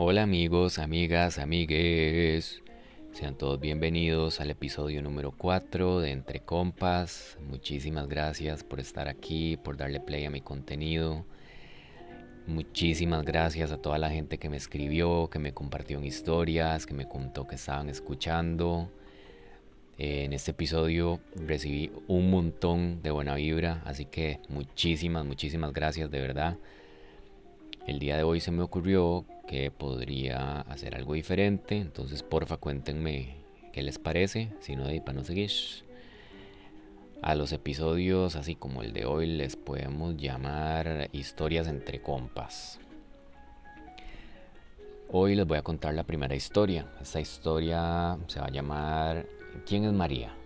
Hola amigos, amigas, amigues. Sean todos bienvenidos al episodio número 4 de Entre Compas. Muchísimas gracias por estar aquí, por darle play a mi contenido. Muchísimas gracias a toda la gente que me escribió, que me compartió historias, que me contó que estaban escuchando. En este episodio recibí un montón de buena vibra, así que muchísimas, muchísimas gracias de verdad. El día de hoy se me ocurrió que podría hacer algo diferente, entonces porfa cuéntenme qué les parece, si no, de para no seguir. A los episodios así como el de hoy les podemos llamar historias entre compas. Hoy les voy a contar la primera historia. Esta historia se va a llamar ¿Quién es María?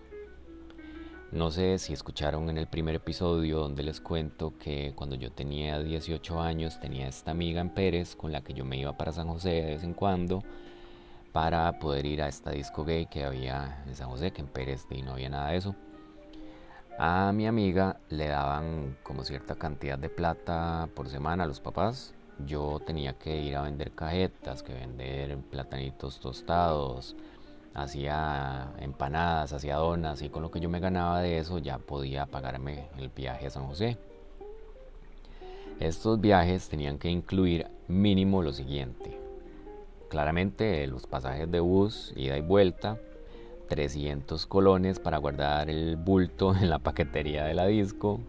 No sé si escucharon en el primer episodio donde les cuento que cuando yo tenía 18 años tenía esta amiga en Pérez con la que yo me iba para San José de vez en cuando para poder ir a esta disco gay que había en San José, que en Pérez y no había nada de eso. A mi amiga le daban como cierta cantidad de plata por semana a los papás. Yo tenía que ir a vender cajetas, que vender platanitos tostados, hacía empanadas, hacía donas y con lo que yo me ganaba de eso ya podía pagarme el viaje a San José. Estos viajes tenían que incluir mínimo lo siguiente. Claramente los pasajes de bus, ida y vuelta, 300 colones para guardar el bulto en la paquetería de la disco,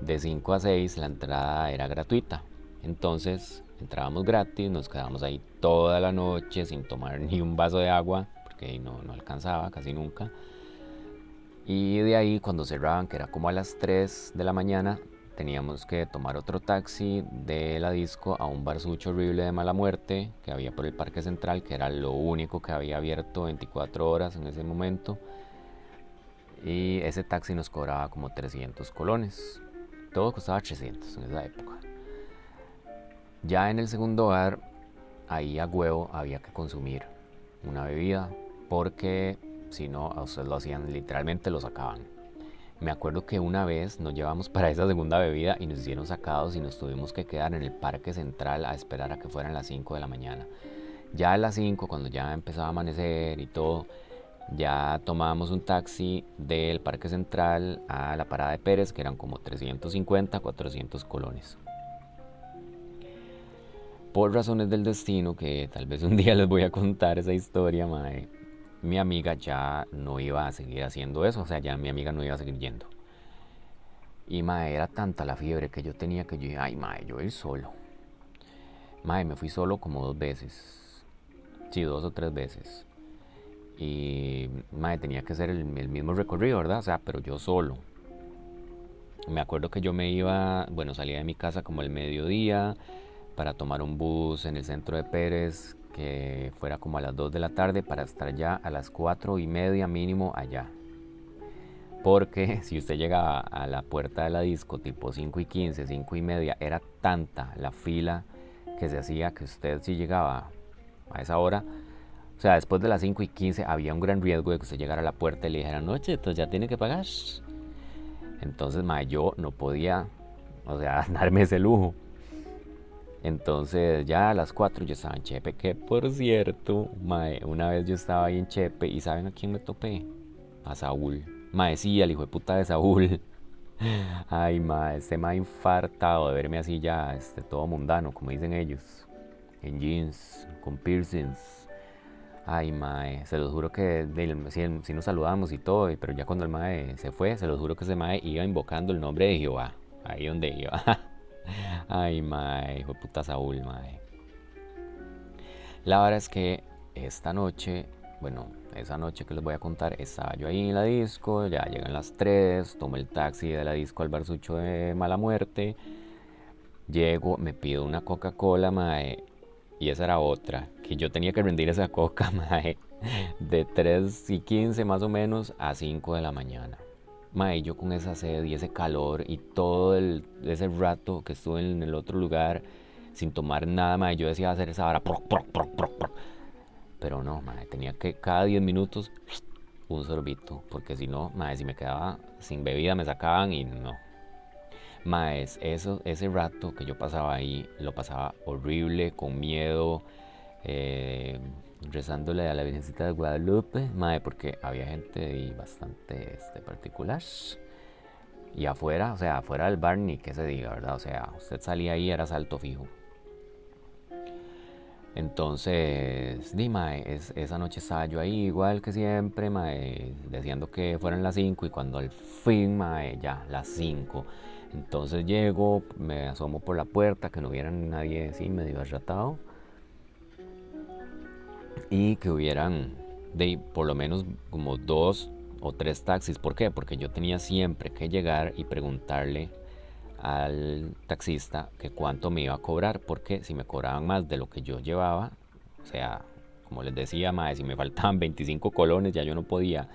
de 5 a 6 la entrada era gratuita. Entonces entrábamos gratis, nos quedábamos ahí toda la noche sin tomar ni un vaso de agua porque no, no alcanzaba casi nunca. Y de ahí cuando cerraban, que era como a las 3 de la mañana, teníamos que tomar otro taxi de la disco a un barsucho horrible de mala muerte que había por el Parque Central, que era lo único que había abierto 24 horas en ese momento. Y ese taxi nos cobraba como 300 colones. Todo costaba 300 en esa época. Ya en el segundo bar, ahí a huevo había que consumir una bebida, porque si no, a ustedes lo hacían, literalmente lo sacaban. Me acuerdo que una vez nos llevamos para esa segunda bebida y nos hicieron sacados y nos tuvimos que quedar en el parque central a esperar a que fueran las 5 de la mañana. Ya a las 5, cuando ya empezaba a amanecer y todo, ya tomábamos un taxi del parque central a la parada de Pérez, que eran como 350, 400 colones. Por razones del destino, que tal vez un día les voy a contar esa historia, mae, mi amiga ya no iba a seguir haciendo eso, o sea, ya mi amiga no iba a seguir yendo. Y mae, era tanta la fiebre que yo tenía que yo dije, ay mae, yo ir solo. Mae, me fui solo como dos veces. Sí, dos o tres veces. Y mae, tenía que hacer el, el mismo recorrido, ¿verdad? O sea, pero yo solo. Me acuerdo que yo me iba, bueno, salía de mi casa como el mediodía para tomar un bus en el centro de Pérez que fuera como a las 2 de la tarde para estar ya a las 4 y media mínimo allá. Porque si usted llegaba a la puerta de la disco tipo 5 y 15, 5 y media, era tanta la fila que se hacía que usted si llegaba a esa hora, o sea, después de las 5 y 15 había un gran riesgo de que usted llegara a la puerta y le dijera, noche, entonces ya tiene que pagar. Entonces, ma, yo no podía, o sea, darme ese lujo. Entonces ya a las 4 yo estaba en Chepe, que por cierto, mae, una vez yo estaba ahí en Chepe y ¿saben a quién me topé? A Saúl. Mae, sí, hijo de puta de Saúl. Ay, mae, este mae infartado de verme así ya, este, todo mundano, como dicen ellos. En jeans, con piercings. Ay, mae, se los juro que sí, nos saludamos y todo, pero ya cuando el mae se fue, se los juro que ese mae iba invocando el nombre de Jehová. Ahí donde iba. Ay, mae, hijo de puta Saúl, mae. La verdad es que esta noche, bueno, esa noche que les voy a contar, estaba yo ahí en la disco, ya llegan las 3, tomo el taxi de la disco al barsucho de Mala Muerte, llego, me pido una Coca-Cola, mae, y esa era otra, que yo tenía que rendir esa coca, mae, de 3 y 15 más o menos a 5 de la mañana. Mae, yo con esa sed y ese calor y todo ese rato que estuve en el otro lugar sin tomar nada, mae, yo decía hacer esa hora, pero no, mae, tenía que cada 10 minutos un sorbito, porque si no, mae, si me quedaba sin bebida me sacaban y no. Mae, eso, ese rato que yo pasaba ahí, lo pasaba horrible, con miedo, eh, rezándole a la Virgencita de Guadalupe, mae, porque había gente bastante este, particular. Y afuera, o sea, afuera del bar ni que se diga, ¿verdad? O sea, usted salía ahí, era salto fijo. Entonces, di, mae, esa noche estaba yo ahí igual que siempre, mae, deseando que fueran las 5 y cuando al fin, mae, ya, las 5. Entonces llego, me asomo por la puerta, que no hubiera nadie así medio arratado y que hubieran de por lo menos como dos o tres taxis. ¿Por qué? Porque yo tenía siempre que llegar y preguntarle al taxista que cuánto me iba a cobrar, porque si me cobraban más de lo que yo llevaba, o sea, como les decía, si me faltaban 25 colones, ya yo no podía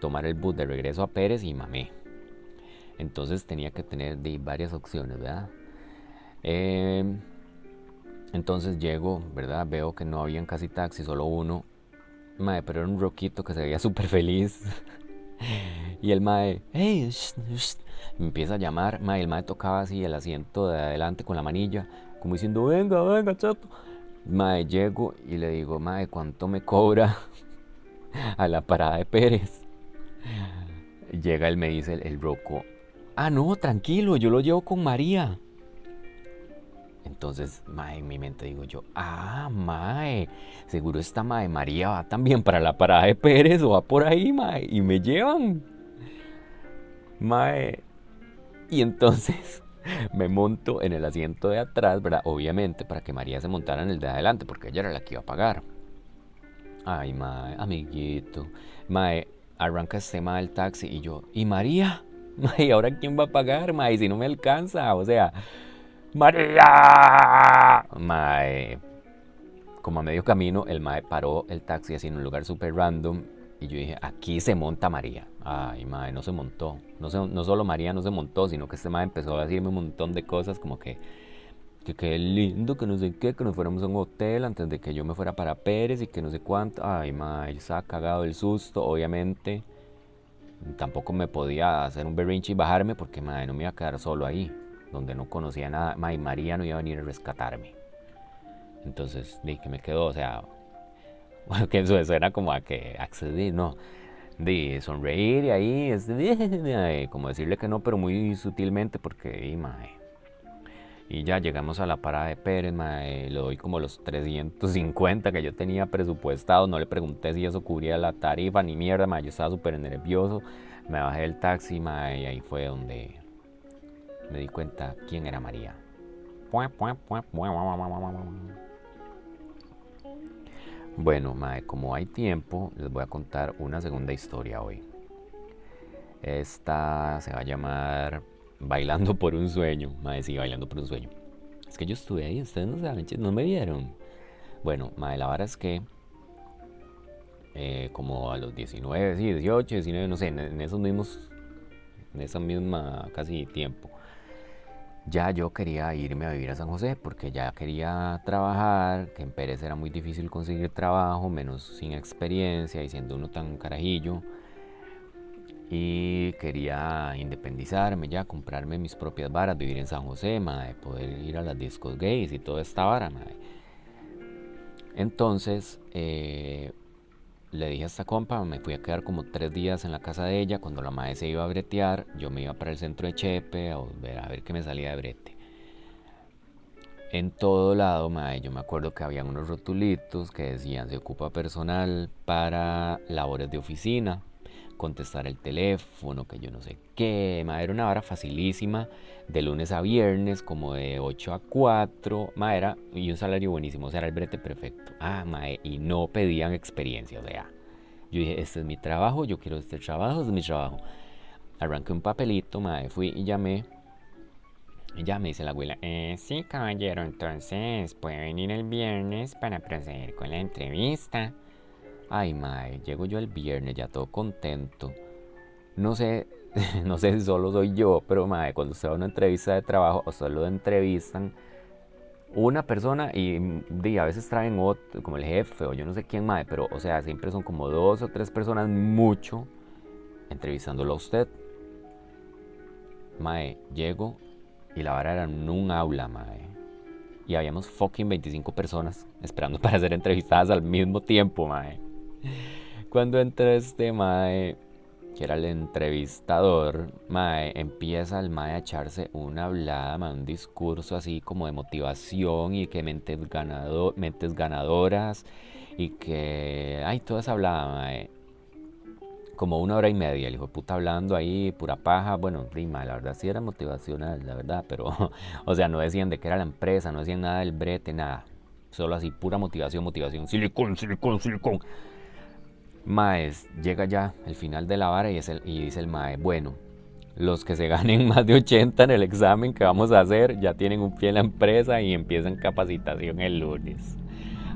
tomar el bus de regreso a Pérez y mamé. Entonces tenía que tener de varias opciones, ¿verdad? Eh, entonces llego, ¿verdad? Veo que no habían casi taxis, solo uno. Mae, pero era un roquito que se veía súper feliz. y el mae, hey, me empieza a llamar. Mae, el mae tocaba así el asiento de adelante con la manilla, como diciendo, venga, venga, chato. Mae, llego y le digo, mae, ¿cuánto me cobra a la parada de Pérez? Llega él, me dice el, el roco, ah, no, tranquilo, yo lo llevo con María. Entonces, mae, en mi mente digo yo, ah, mae, seguro esta mae María va también para la parada de Pérez o va por ahí, mae, y me llevan. Mae. Y entonces me monto en el asiento de atrás, ¿verdad? Obviamente para que María se montara en el de adelante, porque ella era la que iba a pagar. Ay, mae, amiguito. Mae, arranca este mae el taxi y yo, ¿y María? Mae, ¿ahora quién va a pagar, mae? Si no me alcanza, o sea, María. Mae. Como a medio camino, el mae paró el taxi así en un lugar súper random. Y yo dije, aquí se monta María. Ay, mae, no se montó. No, no solo María no se montó, sino que este mae empezó a decirme un montón de cosas como que, que qué lindo, que no sé qué, que nos fuéramos a un hotel antes de que yo me fuera para Pérez y que no sé cuánto. Ay, mae, yo estaba cagado del susto, obviamente. Tampoco me podía hacer un berrinche y bajarme porque, mae, no me iba a quedar solo ahí donde no conocía nada, y María no iba a venir a rescatarme. Entonces, di que me quedó, o sea, que eso suena como a que accedí, no, de sonreír y ahí, como decirle que no, pero muy sutilmente, porque, y, mae, y ya llegamos a la parada de Pérez, mae, le doy como los 350 que yo tenía presupuestado. No le pregunté si eso cubría la tarifa ni mierda, mae, yo estaba súper nervioso. Me bajé del taxi, mae, y ahí fue donde me di cuenta quién era María. Bueno, mae, como hay tiempo, les voy a contar una segunda historia hoy. Esta se va a llamar Bailando por un sueño. Mae, sí, Bailando por un sueño. Es que yo estuve ahí, ustedes no saben, no me vieron. Bueno, mae, la verdad es que eh, como a los 19, sí, 18, 19, no sé, en, en esos mismos, en esa misma casi tiempo ya yo quería irme a vivir a San José porque ya quería trabajar, que en Pérez era muy difícil conseguir trabajo, menos sin experiencia y siendo uno tan carajillo. Y quería independizarme ya, comprarme mis propias varas, vivir en San José, madre, poder ir a las discos gays y toda esta vara, madre. Entonces, eh, le dije a esta compa, me fui a quedar como tres días en la casa de ella. Cuando la madre se iba a bretear, yo me iba para el centro de Chepe a ver, a ver qué me salía de brete. En todo lado, madre, yo me acuerdo que había unos rotulitos que decían se ocupa personal para labores de oficina, contestar el teléfono, que yo no sé qué. Madre, era una vara facilísima, de lunes a viernes, como de 8 a 4. Madre, era, y un salario buenísimo, o sea, era el brete perfecto. Ah, madre, y no pedían experiencia, o sea. Yo dije, este es mi trabajo, yo quiero este trabajo, este es mi trabajo. Arranqué un papelito, madre, fui y llamé. Y ya me dice la abuela, eh, sí, caballero, entonces puede venir el viernes para proceder con la entrevista. Ay, mae, llego yo el viernes ya todo contento. No sé, no sé si solo soy yo, pero mae, cuando usted va a una entrevista de trabajo o solo entrevistan una persona y, a veces traen otro, como el jefe o yo no sé quién mae, pero o sea, siempre son como dos o tres personas mucho entrevistándolo a usted. Mae, llego y la vara era en un aula, mae. y habíamos fucking 25 personas esperando para ser entrevistadas al mismo tiempo, mae. Cuando entra este mae, que era el entrevistador, mae, empieza el mae a echarse una hablada, un discurso así como de motivación y que mentes, ganado, mentes ganadoras y que, ay, toda esa hablada, mae como una hora y media, el hijo de puta hablando ahí, pura paja. Bueno, rima, la verdad sí era motivacional, la verdad, pero, o sea, no decían de qué era la empresa, no decían nada del brete, nada. Solo así, pura motivación, motivación. Silicón, silicón, silicón. Maes, llega ya el final de la vara y, dice el Mae, bueno, los que se ganen más de 80 en el examen que vamos a hacer ya tienen un pie en la empresa y empiezan capacitación el lunes.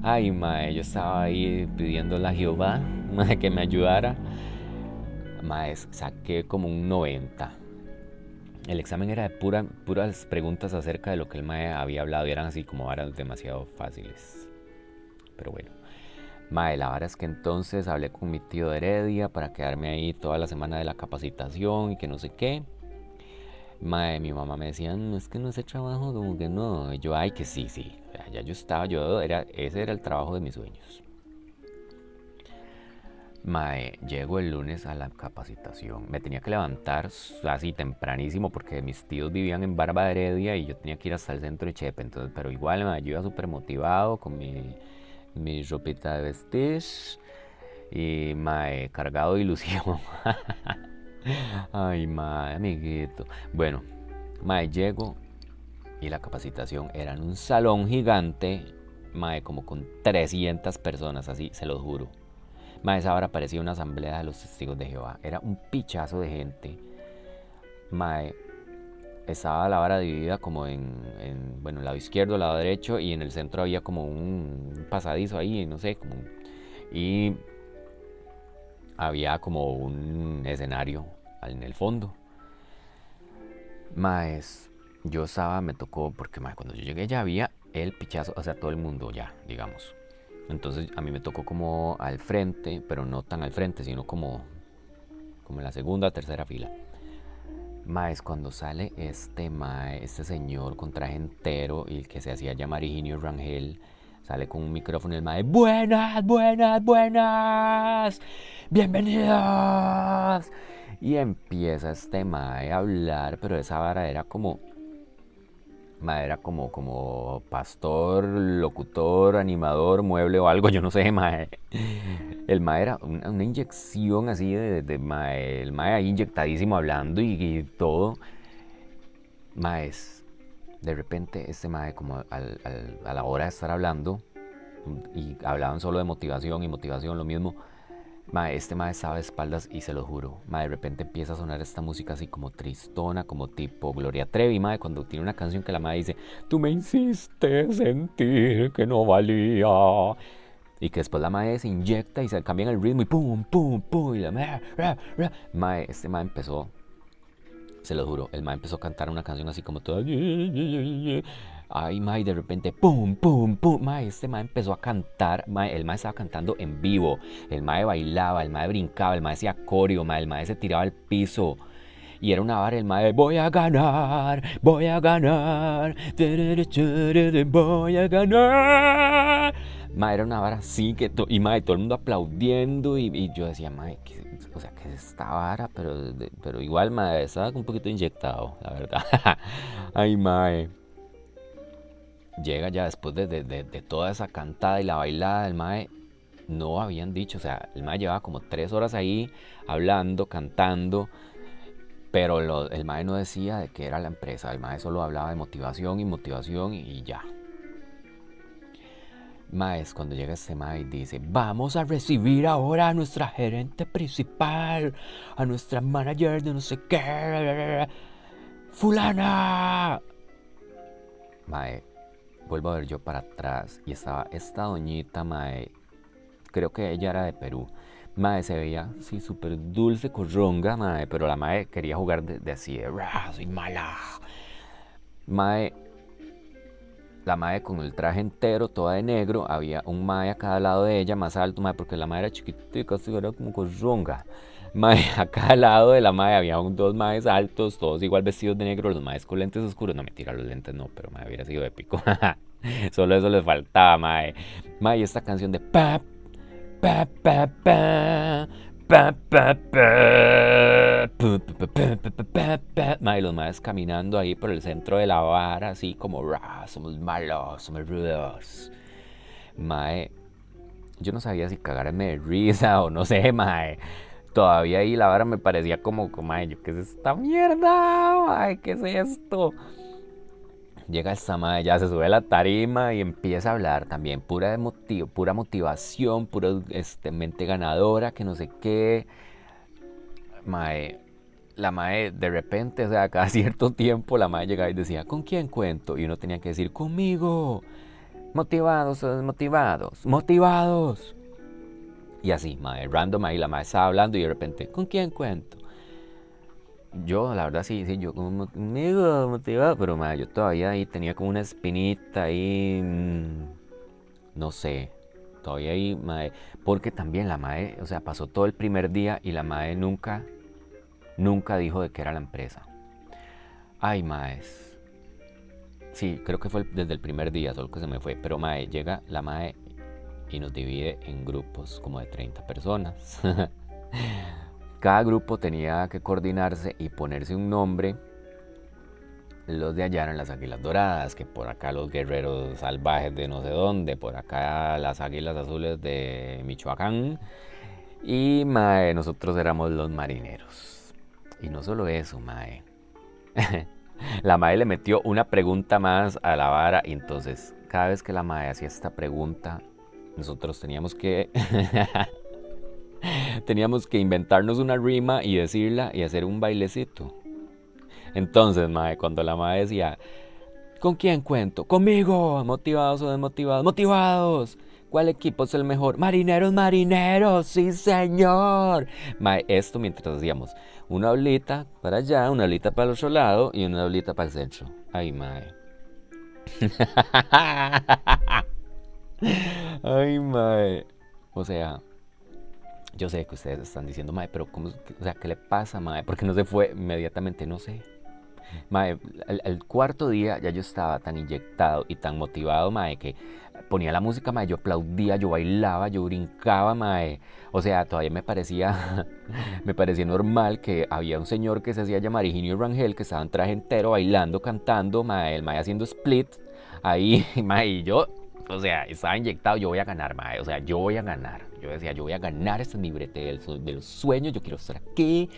Ay, Mae, yo estaba ahí pidiendo a Jehová que me ayudara Maes, saqué como un 90. El examen era de pura, puras preguntas acerca de lo que el mae había hablado y eran así como varas demasiado fáciles. Pero bueno. Mae, la vara es que entonces hablé con mi tío de Heredia para quedarme ahí toda la semana de la capacitación y que no sé qué. Mae, mi mamá me decía, no, es que no ese trabajo, como que no. Yo, ay, que sí, sí. Ya yo estaba, yo era, ese era el trabajo de mis sueños. Mae, llego el lunes a la capacitación. Me tenía que levantar así tempranísimo porque mis tíos vivían en Barba de Heredia y yo tenía que ir hasta el centro de Chepe. Entonces, pero igual me yo iba súper motivado con mi, mi ropita de vestir y mae, cargado de ilusión. Ay, mae, amiguito. Bueno, mae, llego y la capacitación era en un salón gigante, mae, como con 300 personas, así, se los juro Mae, esa hora parecía una asamblea de los testigos de Jehová. Era un pichazo de gente. Mae, estaba la vara dividida como en, bueno, el lado izquierdo, lado derecho y en el centro había como un pasadizo ahí, no sé, como y había como un escenario en el fondo. Maes, yo estaba, me tocó, porque mae, cuando yo llegué ya había el pichazo, o sea, todo el mundo ya, digamos. Entonces a mí me tocó como al frente, pero no tan al frente, sino como, como en la segunda, tercera fila. Maes, cuando sale este mae, este señor con traje entero y el que se hacía llamar Higinio Rangel, sale con un micrófono y el mae, buenas, buenas, buenas, bienvenidos. Y empieza este mae a hablar, pero esa vara era como era como, como pastor, locutor, animador, mueble o algo, yo no sé, mae. El mae era una, inyección así de, de, mae, el mae ahí inyectadísimo hablando y, todo. Maes, de repente este mae como a la hora de estar hablando y hablaban solo de motivación y motivación, lo mismo Mae, este mae estaba de espaldas y se lo juro. Mae, de repente empieza a sonar esta música así como tristona, como tipo Gloria Trevi, mae, cuando tiene una canción que la mae dice, tú me hiciste sentir que no valía. Y que después la mae se inyecta y se cambia el ritmo y pum, pum, pum. Y la mae, mae, este mae empezó, se lo juro, el mae empezó a cantar una canción así como toda Ay, mae, de repente, pum, pum, pum. Mae, este mae empezó a cantar. Mae, el mae estaba cantando en vivo. El mae bailaba, el mae brincaba, el mae hacía coreo, mae, el mae se tiraba al piso. Y era una vara el mae, voy a ganar, voy a ganar, voy a ganar. Mae, era una vara así, que y mae, todo el mundo aplaudiendo. Y, yo decía, mae, o sea, que es esta vara? Pero, pero igual, mae, estaba un poquito inyectado, la verdad. Ay, mae llega ya después de, toda esa cantada y la bailada del Mae, no habían dicho, o sea, el Mae llevaba como tres horas ahí hablando, cantando, pero el Mae no decía de qué era la empresa, el Mae solo hablaba de motivación y motivación y ya. Maes, cuando llega este Mae dice, vamos a recibir ahora a nuestra gerente principal, a nuestra manager de no sé qué, fulana. Mae, vuelvo a ver yo para atrás y estaba esta doñita, mae, creo que ella era de Perú. Mae se veía así súper dulce, corronga, mae, pero la mae quería jugar de, así, de, soy mala. Mae, la mae con el traje entero, toda de negro, había un mae a cada lado de ella, más alto, mae, porque la mae era chiquitica, así era como corronga. Mae, a cada lado de la mae había un, dos maes altos, todos igual vestidos de negro, los maes con lentes oscuros. No, me tira los lentes, no, pero mae, hubiera sido épico. Solo eso les faltaba, mae. Mae, esta canción de pa, pa, pa, pa, pa, pa, pa, Mae, los maes caminando ahí por el centro de la vara, así como, somos malos, somos rudos. Mae, yo no sabía si cagarme de risa o no sé, mae todavía ahí la vara me parecía como, como ay, ¿qué es esta mierda? Ay, ¿qué es esto? Llega esta madre, ya se sube a la tarima y empieza a hablar también, pura, motiv pura motivación, pura este, mente ganadora, que no sé qué. Mae, la mae de repente, o sea, cada cierto tiempo la mae llegaba y decía, ¿con quién cuento? Y uno tenía que decir, conmigo. Motivados desmotivados, motivados. Y así, mae, random ahí la mae estaba hablando y de repente, ¿con quién cuento? Yo, la verdad, sí, sí, yo como conmigo motivado, pero mae, yo todavía ahí tenía como una espinita ahí, mm, no sé, todavía ahí, mae, porque también la mae, o sea, pasó todo el primer día y la mae nunca, nunca dijo de qué era la empresa. Ay, maes. Sí, creo que fue desde el primer día, solo que se me fue. Pero mae, llega la mae y nos divide en grupos como de 30 personas. Cada grupo tenía que coordinarse y ponerse un nombre. Los de allá eran las águilas doradas, que por acá los guerreros salvajes de no sé dónde, por acá las águilas azules de Michoacán. Y mae, nosotros éramos los marineros. Y no solo eso, mae. la mae le metió una pregunta más a la vara y entonces cada vez que la mae hacía esta pregunta, nosotros teníamos que teníamos que inventarnos una rima y decirla y hacer un bailecito. Entonces, mae, cuando la mae decía, ¿con quién cuento? Conmigo, motivados o desmotivados, motivados. ¿Cuál equipo es el mejor? Marineros, marineros, sí señor. Mae, esto mientras hacíamos una olita para allá, una olita para el otro lado y una olita para el centro. Ay, mae. Ay, mae. O sea, yo sé que ustedes están diciendo, mae, pero ¿cómo, o sea, ¿qué le pasa, mae? ¿Por qué no se fue inmediatamente? No sé. Mae, el, cuarto día ya yo estaba tan inyectado y tan motivado, mae, que ponía la música, mae, yo aplaudía, yo bailaba, yo brincaba, mae. O sea, todavía me parecía, me parecía normal que había un señor que se hacía llamar Higinio Rangel, que estaba en traje entero, bailando, cantando, mae, el mae haciendo split. Ahí, mae, y yo o sea, estaba inyectado, yo voy a ganar, mae. O sea, yo voy a ganar. Yo decía, yo voy a ganar, este es mi brete de los sueños, yo quiero estar aquí.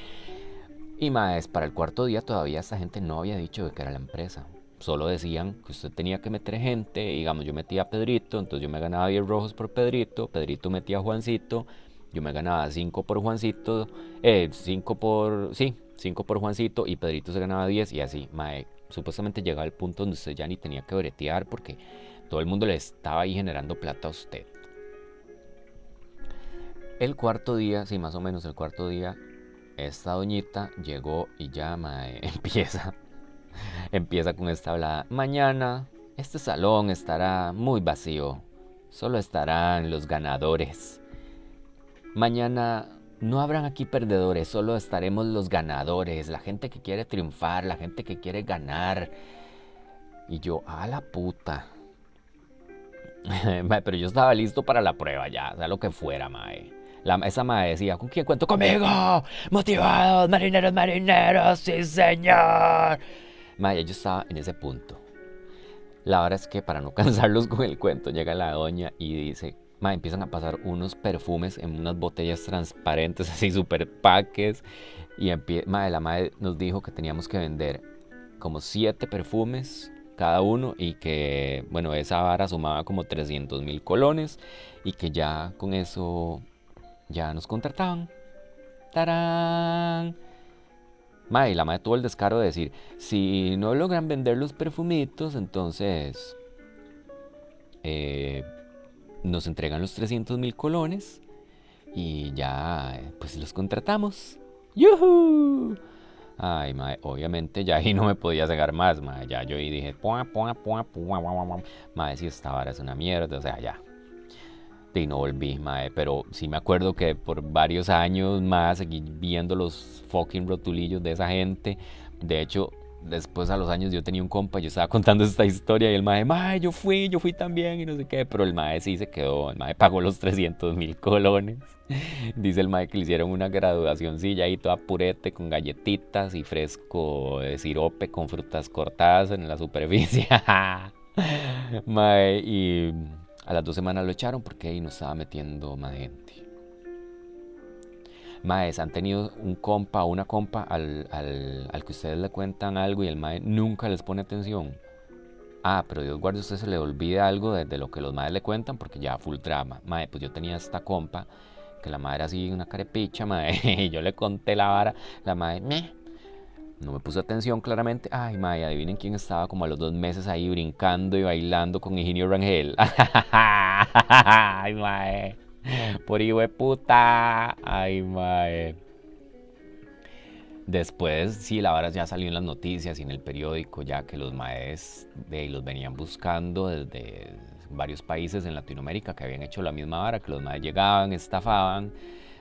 Y más, para el cuarto día todavía esta gente no había dicho de que era la empresa. Solo decían que usted tenía que meter gente. Digamos, yo metía a Pedrito, entonces yo me ganaba 10 rojos por Pedrito. Pedrito metía a Juancito. Yo me ganaba 5 por Juancito. Eh, 5 por. Sí, 5 por Juancito. Y Pedrito se ganaba 10 y así. Mae, supuestamente llegaba el punto donde usted ya ni tenía que bretear porque todo el mundo le estaba ahí generando plata a usted. El cuarto día, sí, más o menos el cuarto día, esta doñita llegó y llama, empieza, empieza con esta hablada. Mañana este salón estará muy vacío, solo estarán los ganadores. Mañana no habrán aquí perdedores, solo estaremos los ganadores, la gente que quiere triunfar, la gente que quiere ganar. Y yo, a la puta. Pero yo estaba listo para la prueba ya, sea lo que fuera, mae. Esa mae decía, ¿con quién cuento? ¡Conmigo! ¡Motivados, marineros, marineros! ¡Sí, señor! Mae, yo estaba en ese punto. La verdad es que para no cansarlos con el cuento, llega la doña y dice, mae, empiezan a pasar unos perfumes en unas botellas transparentes, así super paques. Y mae, la mae nos dijo que teníamos que vender como siete perfumes cada uno y que, bueno, esa vara sumaba como 300 mil colones y que ya con eso ya nos contrataban. ¡Tarán! Ma, y la madre tuvo el descaro de decir, si no logran vender los perfumitos, entonces eh, nos entregan los 300 mil colones y ya pues los contratamos. ¡Yuhu! Ay, mae, obviamente ya ahí no me podía cegar más, mae. Ya yo ahí dije, pua, pua, si esta vara es una mierda, o sea, ya. y no volví, mae. Pero sí me acuerdo que por varios años más seguí viendo los fucking rotulillos de esa gente. De hecho, después a los años yo tenía un compa, yo estaba contando esta historia y el mae, mae, yo fui, yo fui también y no sé qué, pero el mae sí se quedó, el mae pagó los 300 mil colones. Dice el mae que le hicieron una graduacióncilla ahí toda purete con galletitas y fresco de sirope con frutas cortadas en la superficie. mae, y a las dos semanas lo echaron porque ahí no estaba metiendo más gente. Maes, han tenido un compa o una compa al, al, al, que ustedes le cuentan algo y el mae nunca les pone atención. Ah, pero Dios guarde, usted se le olvida algo de, lo que los maes le cuentan porque ya full drama. Mae, pues yo tenía esta compa que la madre así, una carepicha, mae, y yo le conté la vara, la madre, meh. No me puso atención claramente. Ay, mae, adivinen quién estaba como a los dos meses ahí brincando y bailando con Ingenio Rangel. Ay, mae. Por hijo de puta. Ay, mae. Después, sí, la vara ya salió en las noticias y en el periódico, ya que los maes de, los venían buscando desde varios países en Latinoamérica que habían hecho la misma vara, que los maes llegaban, estafaban,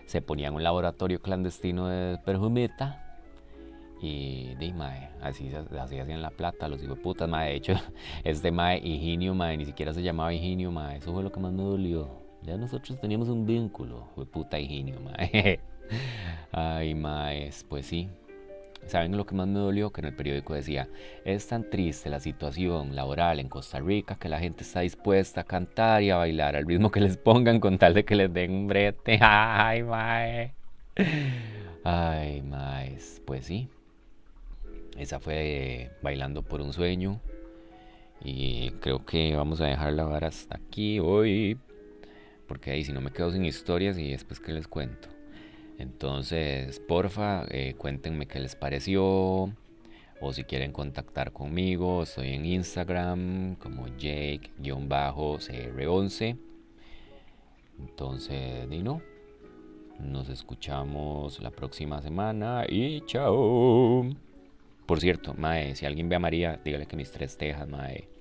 se ponían un laboratorio clandestino de perjumita y di, mae, así, así hacían la plata, los hijos putas, mae. De hecho, este mae, Higinio, mae, ni siquiera se llamaba Higinio, mae. Eso fue lo que más me dolió. Ya nosotros teníamos un vínculo, fue puta Higinio, mae. Ay, maes, pues sí. ¿Saben lo que más me dolió? Que en el periódico decía, es tan triste la situación laboral en Costa Rica que la gente está dispuesta a cantar y a bailar al ritmo que les pongan con tal de que les den un brete. Ay, mae. Ay, maes, pues sí. Esa fue Bailando por un sueño. Y creo que vamos a dejar la hasta aquí hoy. Porque ahí si no me quedo sin historias y después que les cuento. Entonces, porfa, eh, cuéntenme qué les pareció. O si quieren contactar conmigo, estoy en Instagram como Jake-CR11. Entonces, di no. Nos escuchamos la próxima semana y chao. Por cierto, Mae, si alguien ve a María, dígale que mis tres tejas, Mae.